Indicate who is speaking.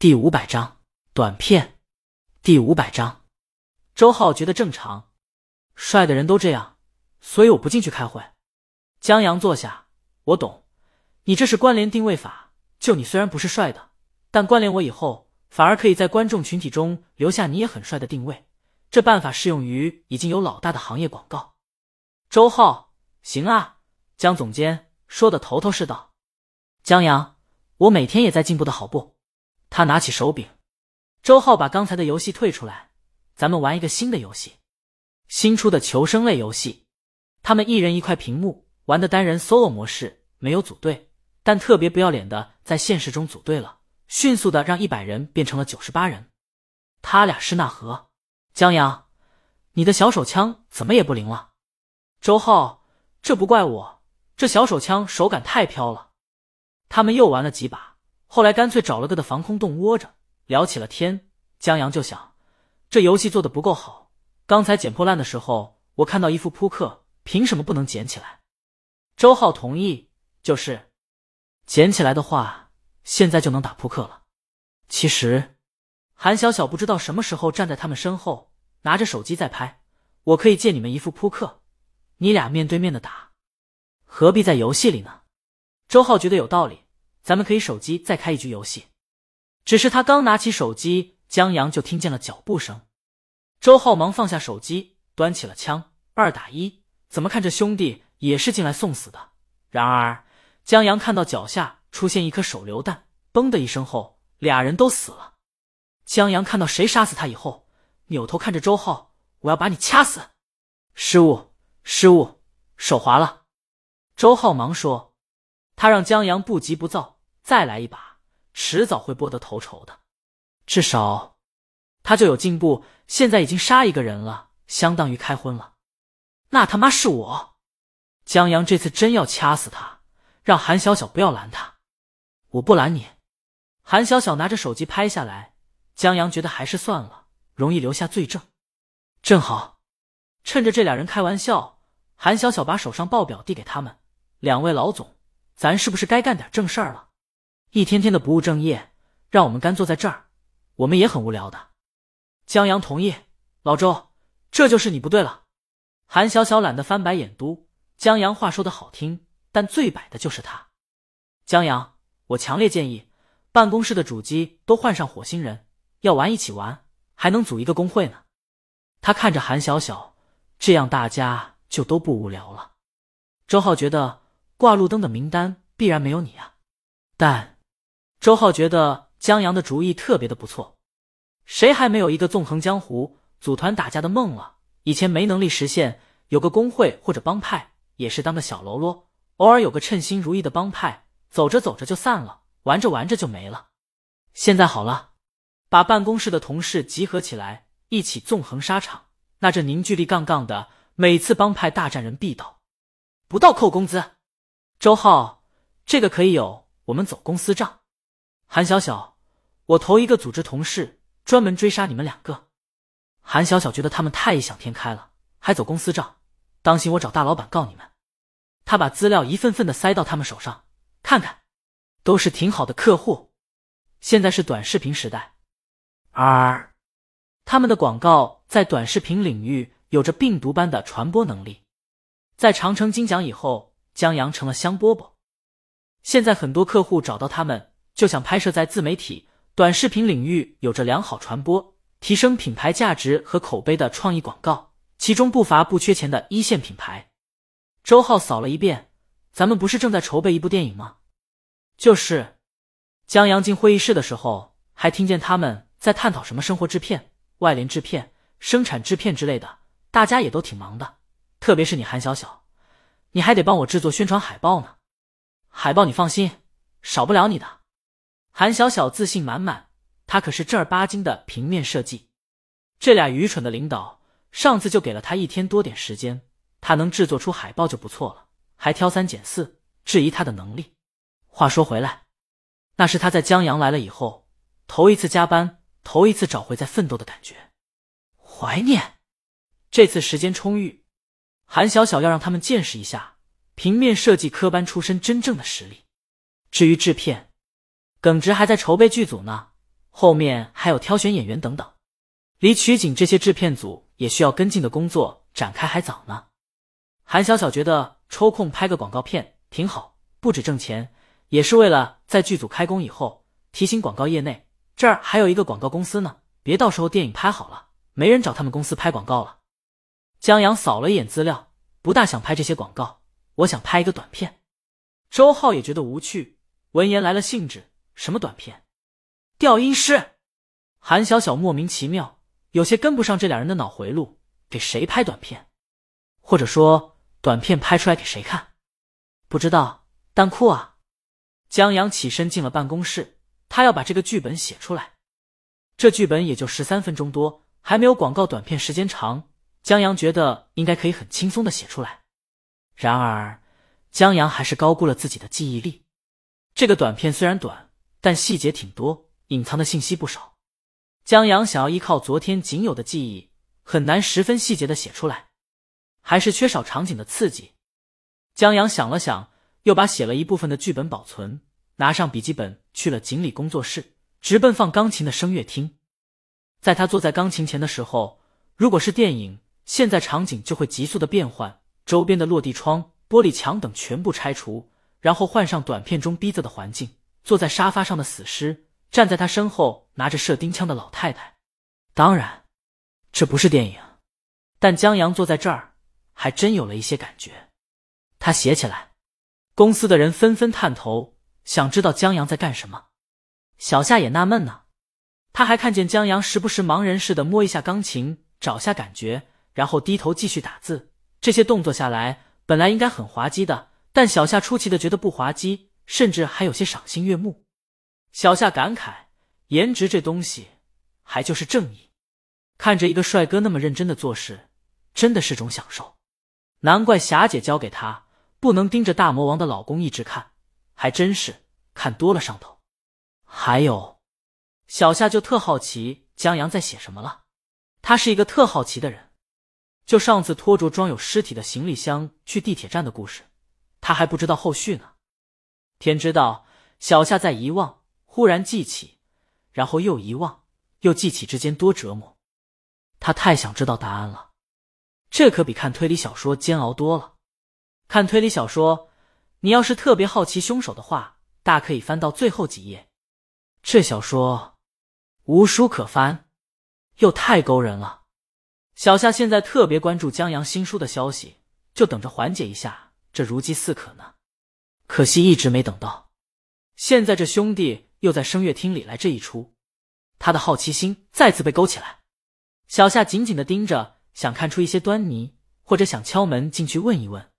Speaker 1: 第五百章短片。第五百章，周浩觉得正常，帅的人都这样，所以我不进去开会。江阳坐下，我懂，你这是关联定位法。就你虽然不是帅的，但关联我以后，反而可以在观众群体中留下你也很帅的定位。这办法适用于已经有老大的行业广告。周浩，行啊，江总监说的头头是道。江阳，我每天也在进步的好不？他拿起手柄。周浩把刚才的游戏退出来，咱们玩一个新的游戏，新出的求生类游戏。他们一人一块屏幕，玩的单人 solo 模式，没有组队，但特别不要脸的在现实中组队了，迅速的让一百人变成了九十八人。他俩是那何？江阳，你的小手枪怎么也不灵了？周浩，这不怪我，这小手枪手感太飘了。他们又玩了几把，后来干脆找了个的防空洞窝着。聊起了天，江阳就想，这游戏做的不够好。刚才捡破烂的时候，我看到一副扑克，凭什么不能捡起来？周浩同意，就是捡起来的话，现在就能打扑克了。其实，韩小小不知道什么时候站在他们身后，拿着手机在拍。我可以借你们一副扑克，你俩面对面的打，何必在游戏里呢？周浩觉得有道理，咱们可以手机再开一局游戏。只是他刚拿起手机，江阳就听见了脚步声。周浩忙放下手机，端起了枪，二打一。怎么看这兄弟也是进来送死的？然而江阳看到脚下出现一颗手榴弹，嘣的一声后，俩人都死了。江阳看到谁杀死他以后，扭头看着周浩：“我要把你掐死！”失误，失误，手滑了。周浩忙说：“他让江阳不急不躁，再来一把。”迟早会剥得头筹的，至少他就有进步。现在已经杀一个人了，相当于开荤了。那他妈是我，江阳这次真要掐死他，让韩小小不要拦他。我不拦你。韩小小拿着手机拍下来，江阳觉得还是算了，容易留下罪证。正好趁着这俩人开玩笑，韩小小把手上报表递给他们。两位老总，咱是不是该干点正事儿了？一天天的不务正业，让我们干坐在这儿，我们也很无聊的。江阳同意，老周，这就是你不对了。韩小小懒得翻白眼，嘟。江阳话说的好听，但最摆的就是他。江阳，我强烈建议，办公室的主机都换上火星人，要玩一起玩，还能组一个工会呢。他看着韩小小，这样大家就都不无聊了。周浩觉得挂路灯的名单必然没有你啊，但。周浩觉得江阳的主意特别的不错，谁还没有一个纵横江湖、组团打架的梦了？以前没能力实现，有个工会或者帮派也是当个小喽啰，偶尔有个称心如意的帮派，走着走着就散了，玩着玩着就没了。现在好了，把办公室的同事集合起来，一起纵横沙场，那这凝聚力杠杠的，每次帮派大战人必倒，不到扣工资。周浩，这个可以有，我们走公司账。韩小小，我头一个组织同事，专门追杀你们两个。韩小小觉得他们太异想天开了，还走公司账，当心我找大老板告你们。他把资料一份份的塞到他们手上，看看，都是挺好的客户。现在是短视频时代，而他们的广告在短视频领域有着病毒般的传播能力。在长城金奖以后，江阳成了香饽饽。现在很多客户找到他们。就想拍摄在自媒体、短视频领域有着良好传播、提升品牌价值和口碑的创意广告，其中不乏不缺钱的一线品牌。周浩扫了一遍，咱们不是正在筹备一部电影吗？就是。江阳进会议室的时候，还听见他们在探讨什么生活制片、外联制片、生产制片之类的，大家也都挺忙的。特别是你韩小小，你还得帮我制作宣传海报呢。海报你放心，少不了你的。韩小小自信满满，他可是正儿八经的平面设计。这俩愚蠢的领导上次就给了他一天多点时间，他能制作出海报就不错了，还挑三拣四，质疑他的能力。话说回来，那是他在江阳来了以后头一次加班，头一次找回在奋斗的感觉，怀念。这次时间充裕，韩小小要让他们见识一下平面设计科班出身真正的实力。至于制片。耿直还在筹备剧组呢，后面还有挑选演员等等，离取景这些制片组也需要跟进的工作展开还早呢。韩小小觉得抽空拍个广告片挺好，不止挣钱，也是为了在剧组开工以后提醒广告业内，这儿还有一个广告公司呢，别到时候电影拍好了没人找他们公司拍广告了。江阳扫了一眼资料，不大想拍这些广告，我想拍一个短片。周浩也觉得无趣，闻言来了兴致，什么短片？调音师。韩小小莫名其妙，有些跟不上这俩人的脑回路，给谁拍短片？或者说？短片拍出来给谁看？不知道，但酷啊！江阳起身进了办公室，他要把这个剧本写出来。这剧本也就十三分钟多，还没有广告短片时间长。江阳觉得应该可以很轻松的写出来。然而，江阳还是高估了自己的记忆力。这个短片虽然短，但细节挺多，隐藏的信息不少。江阳想要依靠昨天仅有的记忆，很难十分细节的写出来。还是缺少场景的刺激。江阳想了想，又把写了一部分的剧本保存，拿上笔记本去了锦鲤工作室，直奔放钢琴的声乐厅。在他坐在钢琴前的时候，如果是电影，现在场景就会急速的变换，周边的落地窗、玻璃墙等全部拆除，然后换上短片中逼仄的环境。坐在沙发上的死尸，站在他身后拿着射钉枪的老太太。当然，这不是电影，但江阳坐在这儿。还真有了一些感觉，他写起来，公司的人纷纷探头，想知道江阳在干什么。小夏也纳闷呢，他还看见江阳时不时盲人似的摸一下钢琴，找下感觉，然后低头继续打字。这些动作下来，本来应该很滑稽的，但小夏出奇的觉得不滑稽，甚至还有些赏心悦目。小夏感慨：颜值这东西，还就是正义。看着一个帅哥那么认真的做事，真的是种享受。难怪霞姐教给他不能盯着大魔王的老公一直看，还真是看多了上头。还有，小夏就特好奇江阳在写什么了。他是一个特好奇的人，就上次拖着装有尸体的行李箱去地铁站的故事，他还不知道后续呢。天知道，小夏在遗忘，忽然记起，然后又遗忘，又记起之间多折磨。他太想知道答案了。这可比看推理小说煎熬多了。看推理小说，你要是特别好奇凶手的话，大可以翻到最后几页。这小说无书可翻，又太勾人了。小夏现在特别关注江阳新书的消息，就等着缓解一下这如饥似渴呢。可惜一直没等到。现在这兄弟又在声乐厅里来这一出，他的好奇心再次被勾起来。小夏紧紧的盯着。想看出一些端倪，或者想敲门进去问一问。